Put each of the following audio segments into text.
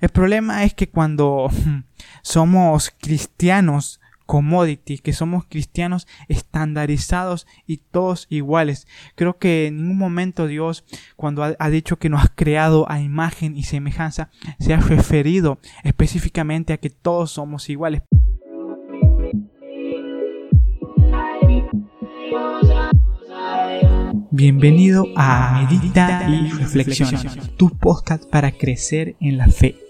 El problema es que cuando somos cristianos commodity, que somos cristianos estandarizados y todos iguales. Creo que en ningún momento Dios, cuando ha, dicho que nos ha creado a imagen y semejanza, se ha referido específicamente a que todos somos iguales. Bienvenido a Medita y Reflexiona, tu podcast para crecer en la fe.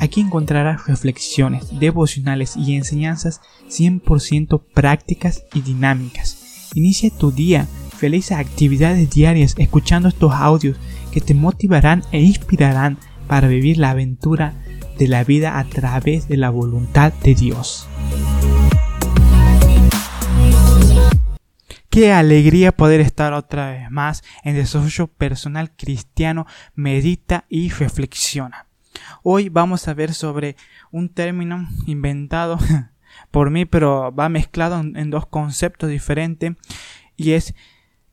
Aquí encontrarás reflexiones, devocionales y enseñanzas 100% prácticas y dinámicas. Inicia tu día, felices actividades diarias escuchando estos audios que te motivarán e inspirarán para vivir la aventura de la vida a través de la voluntad de Dios. Qué alegría poder estar otra vez más en desarrollo personal cristiano, medita y reflexiona. Hoy vamos a ver sobre un término inventado por mí, pero va mezclado en, dos conceptos diferentes y es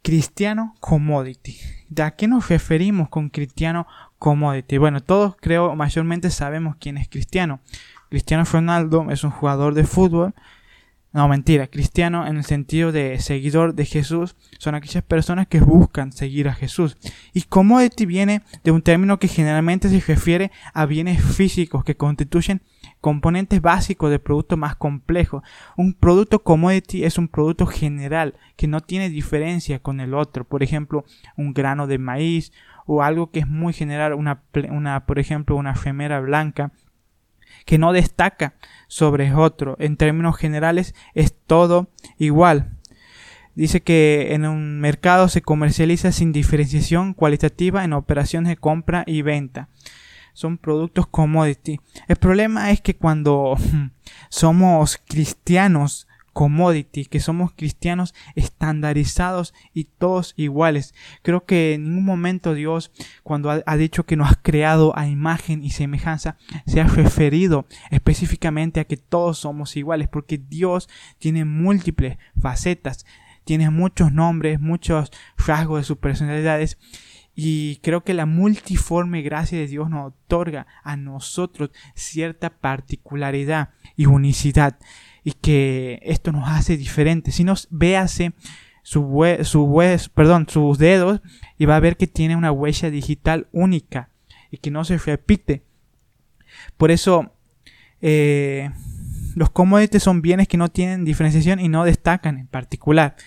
cristiano commodity. ¿De a qué nos referimos con cristiano commodity? Bueno, todos creo mayormente sabemos quién es cristiano. Cristiano Ronaldo es un jugador de fútbol no, mentira. Cristiano en el sentido de seguidor de Jesús son aquellas personas que buscan seguir a Jesús. Y commodity viene de un término que generalmente se refiere a bienes físicos que constituyen componentes básicos de producto más complejo. Un producto commodity es un producto general que no tiene diferencia con el otro. Por ejemplo, un grano de maíz o algo que es muy general, una, una por ejemplo, una remera blanca que no destaca sobre otro. En términos generales es todo igual. Dice que en un mercado se comercializa sin diferenciación cualitativa en operaciones de compra y venta. Son productos commodity. El problema es que cuando somos cristianos commodity, que somos cristianos estandarizados y todos iguales. Creo que en ningún momento Dios, cuando ha, dicho que nos ha creado a imagen y semejanza, se ha referido específicamente a que todos somos iguales, porque Dios tiene múltiples facetas, tiene muchos nombres, muchos rasgos de sus personalidades. Y creo que la multiforme gracia de Dios nos otorga a nosotros cierta particularidad y unicidad y que esto nos hace diferentes. Si nos véase su, su perdón, sus dedos y va a ver que tiene una huella digital única y que no se repite. Por eso eh, los commodities son bienes que no tienen diferenciación y no destacan en particular.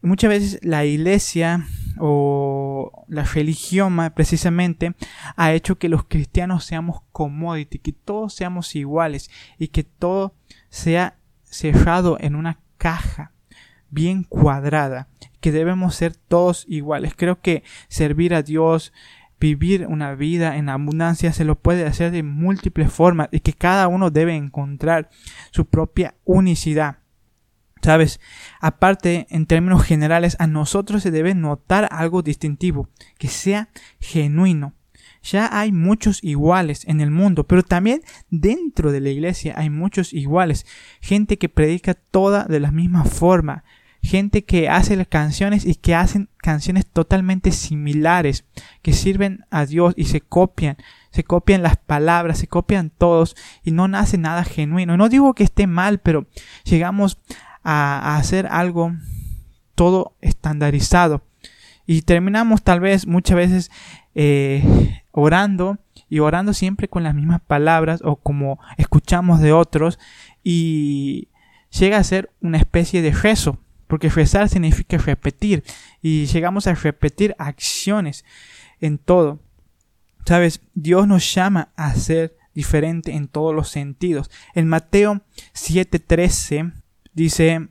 Muchas veces la iglesia o la religión precisamente ha hecho que los cristianos seamos commodities, que todos seamos iguales y que todo sea cerrado en una caja bien cuadrada, que debemos ser todos iguales. Creo que servir a Dios, vivir una vida en abundancia se lo puede hacer de múltiples formas y que cada uno debe encontrar su propia unicidad. Sabes, aparte, en términos generales, a nosotros se debe notar algo distintivo, que sea genuino, ya hay muchos iguales en el mundo, pero también dentro de la iglesia hay muchos iguales. Gente que predica toda de la misma forma. Gente que hace las canciones y que hacen canciones totalmente similares, que sirven a Dios y se copian, se copian las palabras, se copian todos y no nace nada genuino. No digo que esté mal, pero llegamos a, hacer algo todo estandarizado y terminamos tal vez muchas veces eh, orando y orando siempre con las mismas palabras o como escuchamos de otros y llega a ser una especie de rezo, porque rezar significa repetir y llegamos a repetir acciones en todo. Sabes, Dios nos llama a ser diferente en todos los sentidos. En Mateo 7:13 dice,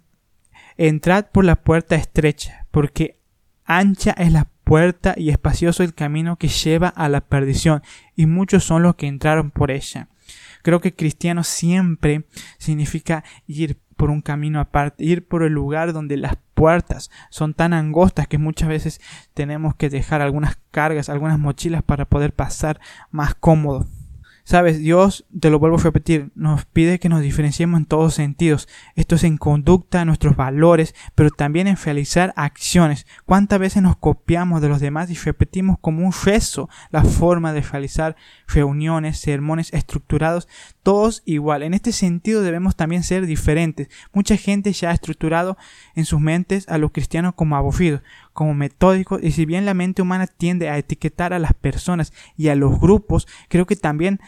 entrad por la puerta estrecha, porque ancha es la puerta y espacioso el camino que lleva a la perdición, y muchos son los que entraron por ella. Creo que cristiano siempre significa ir por un camino aparte, ir por el lugar donde las puertas son tan angostas que muchas veces tenemos que dejar algunas cargas, algunas mochilas para poder pasar más cómodo. Sabes, Dios, te lo vuelvo a repetir, nos pide que nos diferenciemos en todos sentidos. Esto es en conducta, nuestros valores, pero también en realizar acciones. ¿Cuántas veces nos copiamos de los demás y repetimos como un rezo la forma de realizar reuniones, sermones estructurados, todos igual? En este sentido debemos también ser diferentes. Mucha gente ya ha estructurado en sus mentes a los cristianos como aburridos, como metódicos, y si bien la mente humana tiende a etiquetar a las personas y a los grupos, creo que también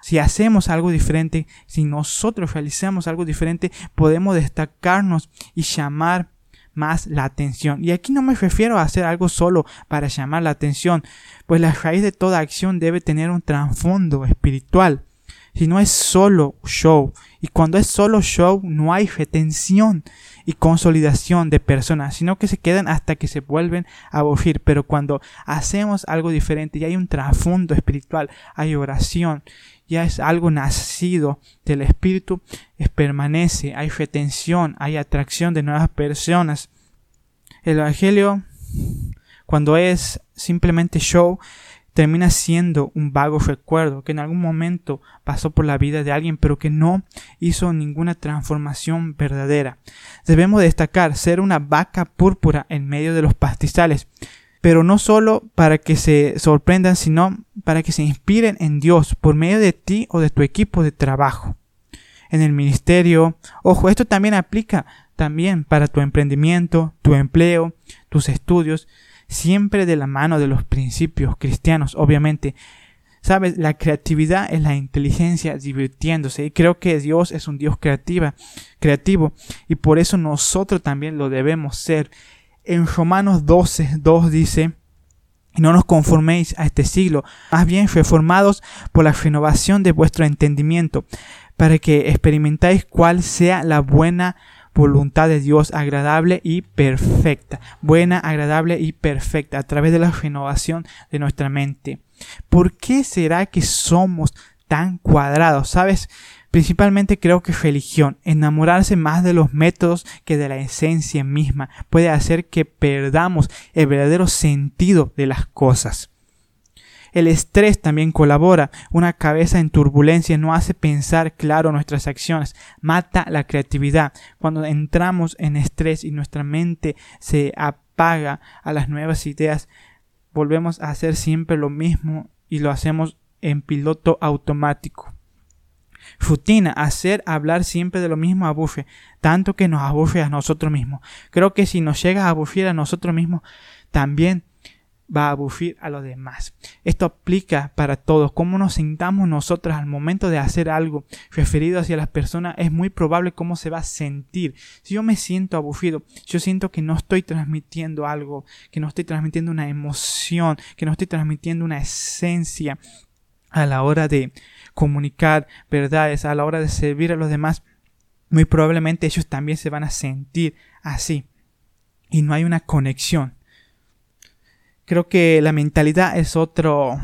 si hacemos algo diferente, si nosotros realizamos algo diferente, podemos destacarnos y llamar más la atención. Y aquí no me refiero a hacer algo solo para llamar la atención, pues la raíz de toda acción debe tener un trasfondo espiritual. Si no es solo show, y cuando es solo show no hay retención y consolidación de personas, sino que se quedan hasta que se vuelven a aburrir. Pero cuando hacemos algo diferente y hay un trasfondo espiritual, hay oración ya es algo nacido del Espíritu, es permanece, hay retención, hay atracción de nuevas personas. El Evangelio, cuando es simplemente show, termina siendo un vago recuerdo que en algún momento pasó por la vida de alguien pero que no hizo ninguna transformación verdadera. Debemos destacar ser una vaca púrpura en medio de los pastizales pero no solo para que se sorprendan, sino para que se inspiren en Dios por medio de ti o de tu equipo de trabajo. En el ministerio, ojo, esto también aplica también para tu emprendimiento, tu empleo, tus estudios, siempre de la mano de los principios cristianos, obviamente. Sabes, la creatividad es la inteligencia divirtiéndose y creo que Dios es un Dios creativa, creativo y por eso nosotros también lo debemos ser en Romanos 12, 2 dice, no nos conforméis a este siglo, más bien reformados por la renovación de vuestro entendimiento, para que experimentáis cuál sea la buena voluntad de Dios agradable y perfecta, buena, agradable y perfecta, a través de la renovación de nuestra mente. ¿Por qué será que somos tan cuadrados? ¿Sabes? Principalmente creo que religión, enamorarse más de los métodos que de la esencia misma, puede hacer que perdamos el verdadero sentido de las cosas. El estrés también colabora. Una cabeza en turbulencia no hace pensar claro nuestras acciones, mata la creatividad. Cuando entramos en estrés y nuestra mente se apaga a las nuevas ideas, volvemos a hacer siempre lo mismo y lo hacemos en piloto automático. Rutina, hacer hablar siempre de lo mismo aburre, tanto que nos aburre a nosotros mismos. Creo que si nos llega a aburrir a nosotros mismos, también va a aburrir a los demás. Esto aplica para todos. Cómo nos sintamos nosotros al momento de hacer algo referido hacia las personas es muy probable cómo se va a sentir. Si yo me siento aburrido, yo siento que no estoy transmitiendo algo, que no estoy transmitiendo una emoción, que no estoy transmitiendo una esencia a la hora de comunicar verdades, a la hora de servir a los demás, muy probablemente ellos también se van a sentir así. Y no hay una conexión. Creo que la mentalidad es otro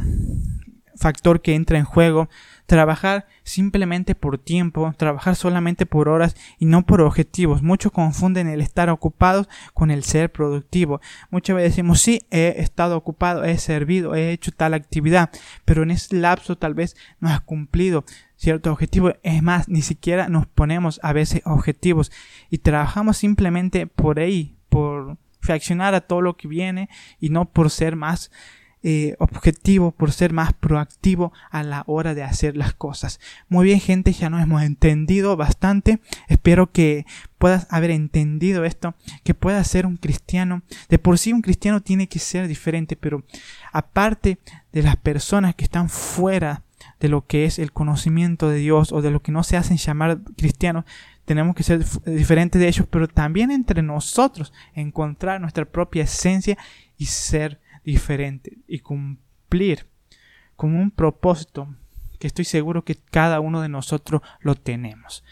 factor que entra en juego trabajar simplemente por tiempo, trabajar solamente por horas y no por objetivos. Muchos confunden el estar ocupados con el ser productivo. Muchas veces decimos, sí, he estado ocupado, he servido, he hecho tal actividad, pero en ese lapso tal vez no has cumplido cierto objetivo. Es más, ni siquiera nos ponemos a veces objetivos y trabajamos simplemente por ahí, por reaccionar a todo lo que viene y no por ser más eh, objetivo, por ser más proactivo a la hora de hacer las cosas. Muy bien gente, ya nos hemos entendido bastante. Espero que puedas haber entendido esto, que puedas ser un cristiano. De por sí un cristiano tiene que ser diferente, pero aparte de las personas que están fuera de lo que es el conocimiento de Dios o de lo que no se hacen llamar cristianos, tenemos que ser diferentes de ellos, pero también entre nosotros encontrar nuestra propia esencia y ser diferente y cumplir con un propósito que estoy seguro que cada uno de nosotros lo tenemos.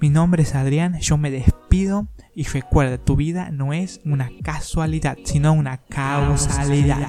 Mi nombre es Adrián, yo me despido y recuerda, tu vida no es una casualidad, sino una causalidad.